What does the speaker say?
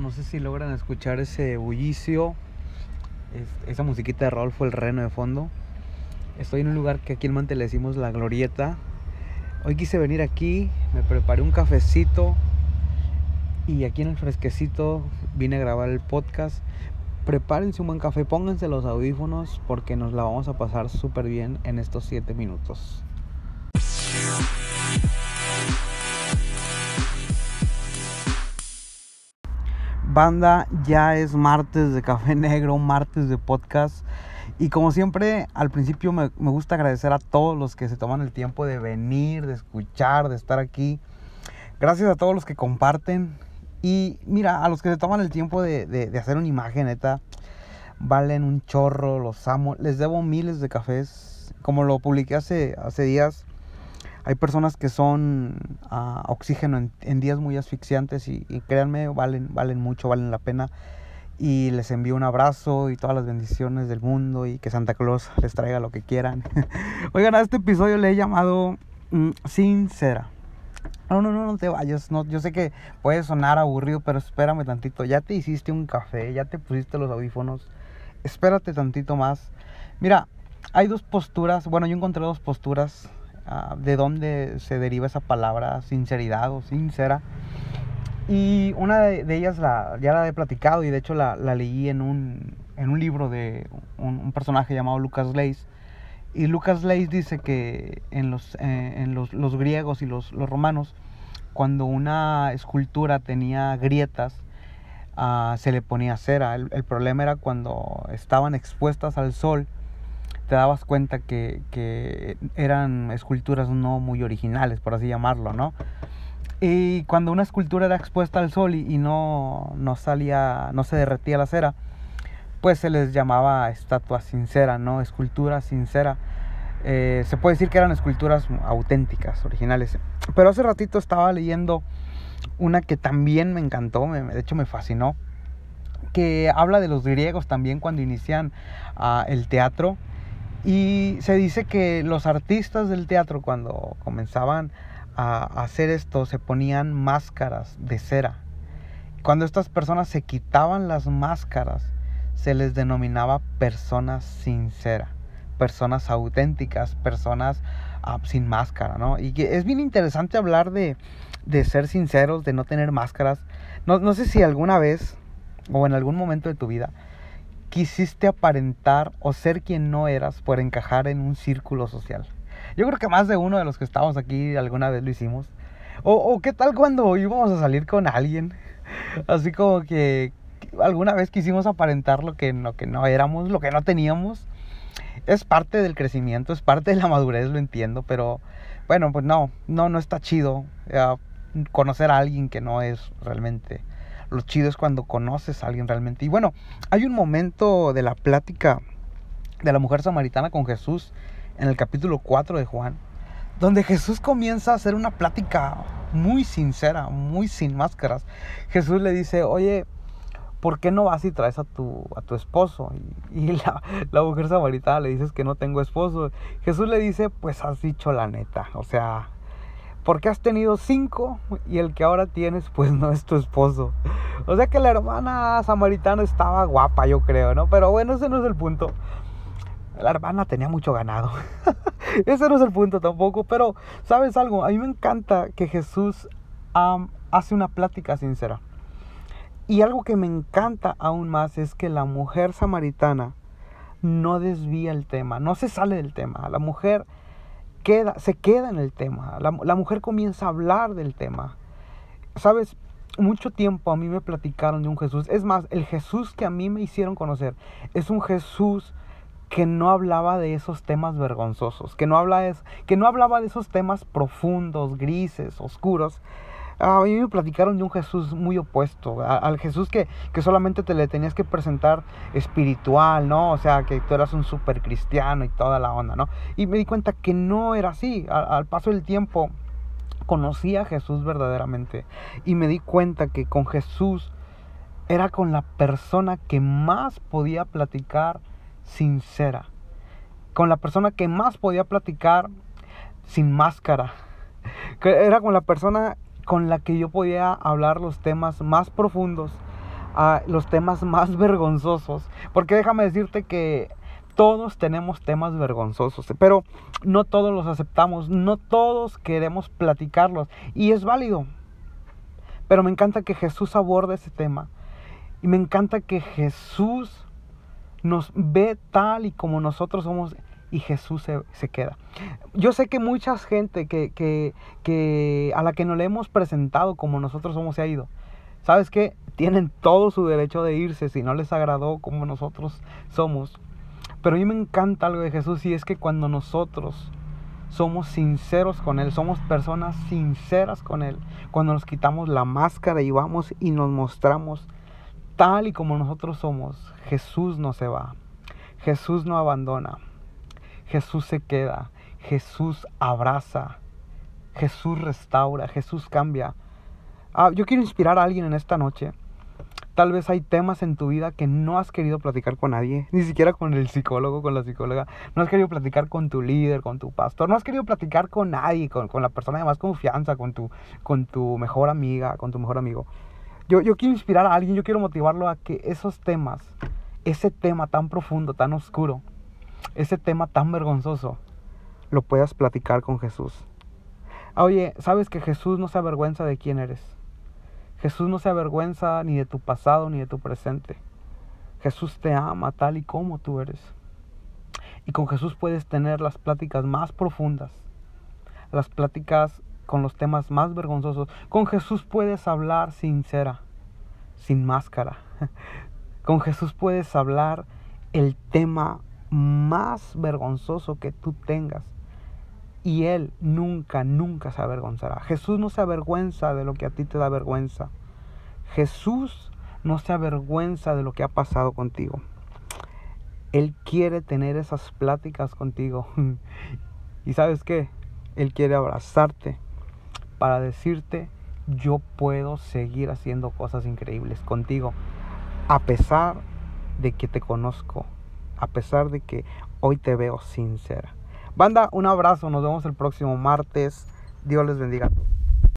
No sé si logran escuchar ese bullicio, esa musiquita de Rolfo el Reno de fondo. Estoy en un lugar que aquí en Mante le decimos La Glorieta. Hoy quise venir aquí, me preparé un cafecito y aquí en el fresquecito vine a grabar el podcast. Prepárense un buen café, pónganse los audífonos porque nos la vamos a pasar súper bien en estos 7 minutos. Banda, ya es martes de café negro, martes de podcast. Y como siempre, al principio me, gusta agradecer a todos los que se toman el tiempo de venir, de escuchar, de estar aquí. Gracias a todos los que comparten. Y mira, a los que se toman el tiempo de, hacer una imagen, neta, valen un chorro, los amo. Les debo miles de cafés. Como lo publiqué hace, hace días, hay personas que son uh, oxígeno en, días muy asfixiantes y, créanme, valen, valen mucho, valen la pena. Y les envío un abrazo y todas las bendiciones del mundo y que Santa Claus les traiga lo que quieran. Oigan, a este episodio le he llamado mm, Sincera. No, no, no, no te vayas. No, yo sé que puede sonar aburrido, pero espérame tantito. Ya te hiciste un café, ya te pusiste los audífonos. Espérate tantito más. Mira, hay dos posturas. Bueno, yo encontré dos posturas Ah, de dónde se deriva esa palabra sinceridad o sincera. Y una de, ellas la, ya la he platicado y de hecho la, leí en un, en un libro de un, personaje llamado Lucas Leis. Y Lucas Leis dice que en los, eh, en los, los griegos y los, los, romanos, cuando una escultura tenía grietas, ah, se le ponía cera. El, el, problema era cuando estaban expuestas al sol te dabas cuenta que, que, eran esculturas no muy originales, por así llamarlo, ¿no? Y cuando una escultura era expuesta al sol y, no, no, salía, no se derretía la cera, pues se les llamaba estatua sincera, ¿no? Escultura sincera. Eh, se puede decir que eran esculturas auténticas, originales. Pero hace ratito estaba leyendo una que también me encantó, me, de hecho me fascinó, que habla de los griegos también cuando inician uh, el teatro y se dice que los artistas del teatro cuando comenzaban a hacer esto se ponían máscaras de cera. Cuando estas personas se quitaban las máscaras, se les denominaba personas sinceras, personas auténticas, personas ah, sin máscara, ¿no? Y es bien interesante hablar de, de ser sinceros, de no tener máscaras. No, no sé si alguna vez o en algún momento de tu vida quisiste aparentar o ser quien no eras por encajar en un círculo social. Yo creo que más de uno de los que estamos aquí alguna vez lo hicimos. O, qué tal cuando íbamos a salir con alguien. Así como que alguna vez quisimos aparentar lo que, lo que no éramos, lo que no teníamos. Es parte del crecimiento, es parte de la madurez, lo entiendo, pero bueno, pues no, no, no está chido eh, conocer a alguien que no es realmente lo chido es cuando conoces a alguien realmente. Y bueno, hay un momento de la plática de la mujer samaritana con Jesús en el capítulo 4 de Juan, donde Jesús comienza a hacer una plática muy sincera, muy sin máscaras. Jesús le dice, oye, ¿por qué no vas y traes a tu, a tu esposo? Y, la, la, mujer samaritana le dices que no tengo esposo. Jesús le dice, pues has dicho la neta. O sea, porque has tenido cinco y el que ahora tienes pues no es tu esposo. O sea que la hermana samaritana estaba guapa, yo creo, ¿no? Pero bueno, ese no es el punto. La hermana tenía mucho ganado. ese no es el punto tampoco. Pero, ¿sabes algo? A mí me encanta que Jesús hace una plática sincera. Y algo que me encanta aún más es que la mujer samaritana no desvía el tema, no se sale del tema. La mujer queda, se queda en el tema. La, la, mujer comienza a hablar del tema. Sabes, mucho tiempo a mí me platicaron de un Jesús. Es más, el Jesús que a mí me hicieron conocer es un Jesús que no hablaba de esos temas vergonzosos, que no, habla de, que no hablaba de esos temas profundos, grises, oscuros, a mí me platicaron de un Jesús muy opuesto, al Jesús que, solamente te le tenías que presentar espiritual, ¿no? O sea, que tú eras un super cristiano y toda la onda, ¿no? Y me di cuenta que no era así. Al, paso del tiempo conocí a Jesús verdaderamente y me di cuenta que con Jesús era con la persona que más podía platicar sincera, con la persona que más podía platicar sin máscara, era con la persona con la que yo podía hablar los temas más profundos, los temas más vergonzosos. Porque déjame decirte que todos tenemos temas vergonzosos, pero no todos los aceptamos, no todos queremos platicarlos. Y es válido. Pero me encanta que Jesús aborde ese tema. Y me encanta que Jesús nos ve tal y como nosotros somos y Jesús se, queda. Yo sé que mucha gente que, que, a la que no le hemos presentado como nosotros somos se ha ido. ¿Sabes qué? Tienen todo su derecho de irse si no les agradó como nosotros somos. Pero a mí me encanta algo de Jesús y es que cuando nosotros somos sinceros con Él, somos personas sinceras con Él, cuando nos quitamos la máscara y vamos y nos mostramos tal y como nosotros somos, Jesús no se va, Jesús no abandona, Jesús se queda, Jesús abraza, Jesús restaura, Jesús cambia. Ah, yo quiero inspirar a alguien en esta noche. Tal vez hay temas en tu vida que no has querido platicar con nadie, ni siquiera con el psicólogo, con la psicóloga. No has querido platicar con tu líder, con tu pastor. No has querido platicar con nadie, con, la persona de más confianza, con tu, con tu mejor amiga, con tu mejor amigo. Yo, yo quiero inspirar a alguien, yo quiero motivarlo a que esos temas, ese tema tan profundo, tan oscuro, ese tema tan vergonzoso, lo puedas platicar con Jesús. Oye, ¿sabes que Jesús no se avergüenza de quién eres? Jesús no se avergüenza ni de tu pasado ni de tu presente. Jesús te ama tal y como tú eres. Y con Jesús puedes tener las pláticas más profundas, las pláticas con los temas más vergonzosos. Con Jesús puedes hablar sincera, sin máscara. Con Jesús puedes hablar el tema más vergonzoso que tú tengas. Y Él nunca, nunca se avergonzará. Jesús no se avergüenza de lo que a ti te da vergüenza. Jesús no se avergüenza de lo que ha pasado contigo. Él quiere tener esas pláticas contigo. y sabes qué? Él quiere abrazarte para decirte, yo puedo seguir haciendo cosas increíbles contigo. A pesar de que te conozco a pesar de que hoy te veo sincera. Banda, un abrazo, nos vemos el próximo martes. Dios les bendiga.